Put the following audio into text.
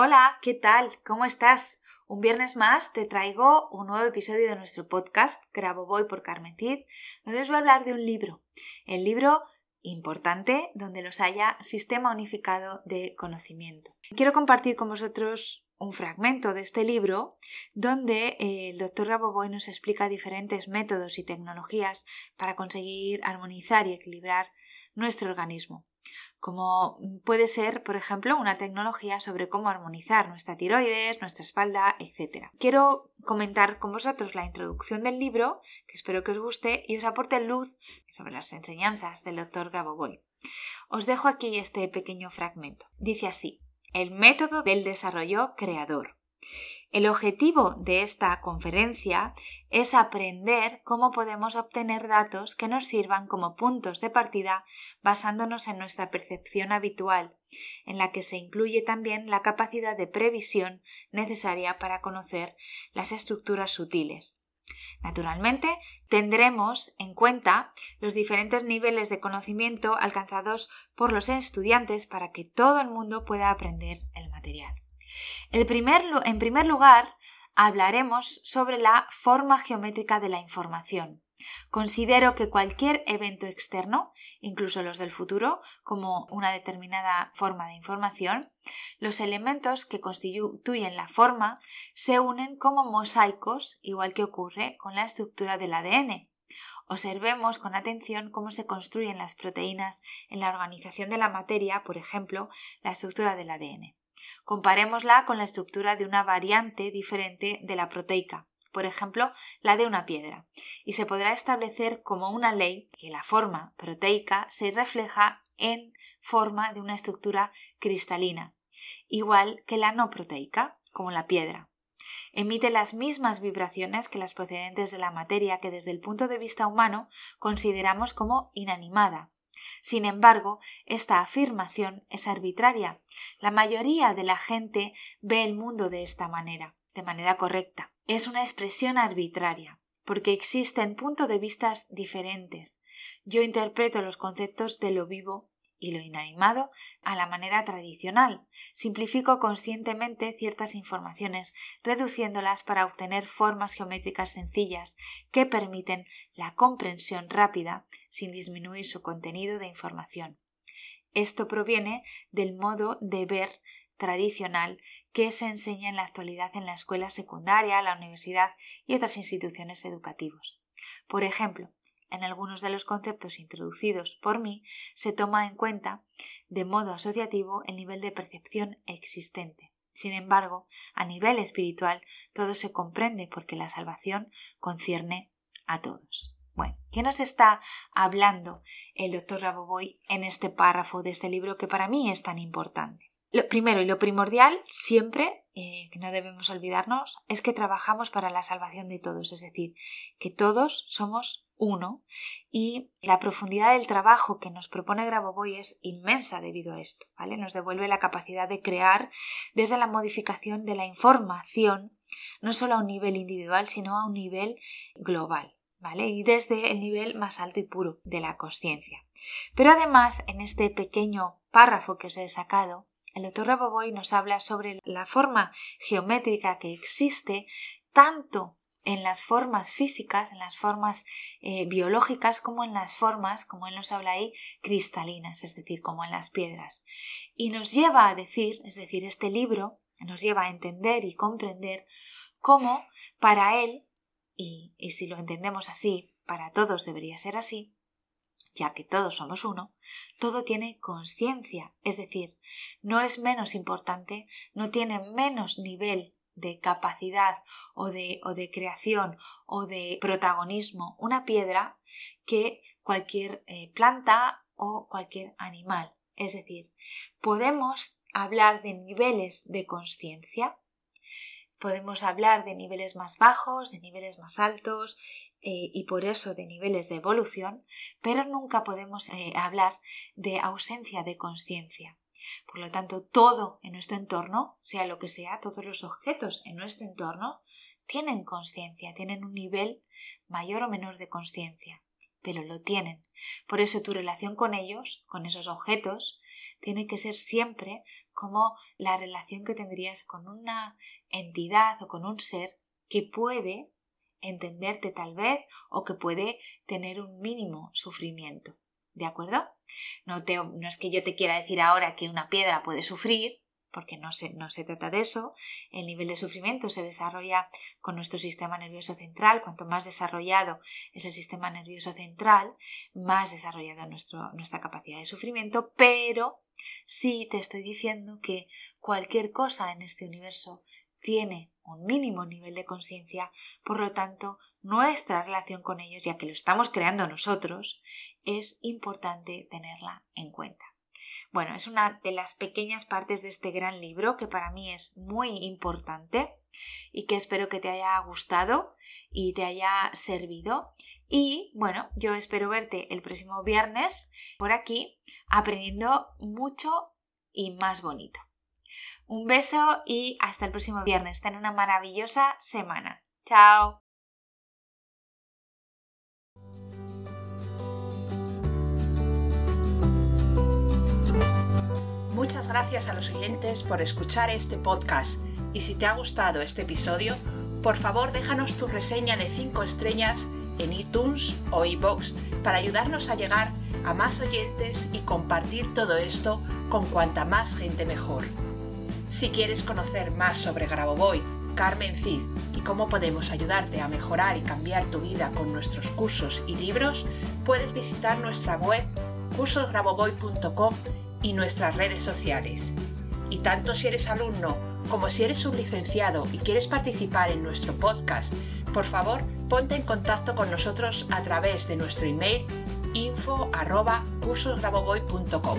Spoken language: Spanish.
Hola, ¿qué tal? ¿Cómo estás? Un viernes más te traigo un nuevo episodio de nuestro podcast Grabo Voy por Carmen Cid, donde os voy a hablar de un libro. El libro importante donde los haya sistema unificado de conocimiento. Quiero compartir con vosotros un fragmento de este libro donde eh, el doctor Raboboy nos explica diferentes métodos y tecnologías para conseguir armonizar y equilibrar nuestro organismo como puede ser, por ejemplo, una tecnología sobre cómo armonizar nuestra tiroides, nuestra espalda, etc. Quiero comentar con vosotros la introducción del libro, que espero que os guste y os aporte luz sobre las enseñanzas del doctor Gaboboy. Os dejo aquí este pequeño fragmento. Dice así: El método del desarrollo creador. El objetivo de esta conferencia es aprender cómo podemos obtener datos que nos sirvan como puntos de partida basándonos en nuestra percepción habitual, en la que se incluye también la capacidad de previsión necesaria para conocer las estructuras sutiles. Naturalmente, tendremos en cuenta los diferentes niveles de conocimiento alcanzados por los estudiantes para que todo el mundo pueda aprender el material en primer lugar, hablaremos sobre la forma geométrica de la información. Considero que cualquier evento externo, incluso los del futuro, como una determinada forma de información, los elementos que constituyen la forma se unen como mosaicos, igual que ocurre con la estructura del ADN. Observemos con atención cómo se construyen las proteínas en la organización de la materia, por ejemplo, la estructura del ADN. Comparémosla con la estructura de una variante diferente de la proteica, por ejemplo, la de una piedra, y se podrá establecer como una ley que la forma proteica se refleja en forma de una estructura cristalina, igual que la no proteica, como la piedra. Emite las mismas vibraciones que las procedentes de la materia que desde el punto de vista humano consideramos como inanimada, sin embargo, esta afirmación es arbitraria. La mayoría de la gente ve el mundo de esta manera, de manera correcta. Es una expresión arbitraria, porque existen puntos de vista diferentes. Yo interpreto los conceptos de lo vivo y lo inanimado a la manera tradicional. Simplifico conscientemente ciertas informaciones, reduciéndolas para obtener formas geométricas sencillas que permiten la comprensión rápida sin disminuir su contenido de información. Esto proviene del modo de ver tradicional que se enseña en la actualidad en la escuela secundaria, la universidad y otras instituciones educativas. Por ejemplo, en algunos de los conceptos introducidos por mí se toma en cuenta de modo asociativo el nivel de percepción existente. Sin embargo, a nivel espiritual todo se comprende porque la salvación concierne a todos. Bueno, ¿qué nos está hablando el doctor Raboboy en este párrafo de este libro que para mí es tan importante? Lo primero y lo primordial, siempre, eh, que no debemos olvidarnos, es que trabajamos para la salvación de todos, es decir, que todos somos uno y la profundidad del trabajo que nos propone Grabovoi es inmensa debido a esto, ¿vale? Nos devuelve la capacidad de crear desde la modificación de la información, no solo a un nivel individual, sino a un nivel global. ¿Vale? Y desde el nivel más alto y puro de la conciencia. Pero además, en este pequeño párrafo que os he sacado, el doctor Raboboy nos habla sobre la forma geométrica que existe tanto en las formas físicas, en las formas eh, biológicas, como en las formas, como él nos habla ahí, cristalinas, es decir, como en las piedras. Y nos lleva a decir, es decir, este libro nos lleva a entender y comprender cómo para él y, y si lo entendemos así, para todos debería ser así, ya que todos somos uno, todo tiene conciencia, es decir, no es menos importante, no tiene menos nivel de capacidad o de, o de creación o de protagonismo una piedra que cualquier eh, planta o cualquier animal. Es decir, podemos hablar de niveles de conciencia, podemos hablar de niveles más bajos, de niveles más altos eh, y por eso de niveles de evolución, pero nunca podemos eh, hablar de ausencia de conciencia. Por lo tanto, todo en nuestro entorno, sea lo que sea, todos los objetos en nuestro entorno, tienen conciencia, tienen un nivel mayor o menor de conciencia, pero lo tienen. Por eso tu relación con ellos, con esos objetos, tiene que ser siempre como la relación que tendrías con una entidad o con un ser que puede entenderte tal vez o que puede tener un mínimo sufrimiento. ¿De acuerdo? No, te, es que yo te quiera decir ahora que una piedra puede sufrir, porque no se, no se trata de eso. El nivel de sufrimiento se desarrolla con nuestro sistema nervioso central. Cuanto más desarrollado es el sistema nervioso central, más desarrollado nuestro, nuestra capacidad de sufrimiento, pero sí te estoy diciendo que cualquier cosa en este universo tiene un mínimo nivel de conciencia, por lo tanto, nuestra relación con ellos, ya que lo estamos creando nosotros, es importante tenerla en cuenta. Bueno, es una de las pequeñas partes de este gran libro que para mí es muy importante y que espero que te haya gustado y te haya servido. Y bueno, yo espero verte el próximo viernes por aquí aprendiendo mucho y más bonito. Un beso y hasta el próximo viernes. Ten una maravillosa semana. Chao. Muchas gracias a los oyentes por escuchar este podcast y si te ha gustado este episodio, por favor déjanos tu reseña de 5 estrellas en iTunes o iBox para ayudarnos a llegar a más oyentes y compartir todo esto con cuanta más gente mejor. Si quieres conocer más sobre Grabovoi, Carmen Cid y cómo podemos ayudarte a mejorar y cambiar tu vida con nuestros cursos y libros, puedes visitar nuestra web cursosgrabovoy.com y nuestras redes sociales. Y tanto si eres alumno como si eres un licenciado y quieres participar en nuestro podcast, por favor ponte en contacto con nosotros a través de nuestro email info@cursosgrabovoy.com.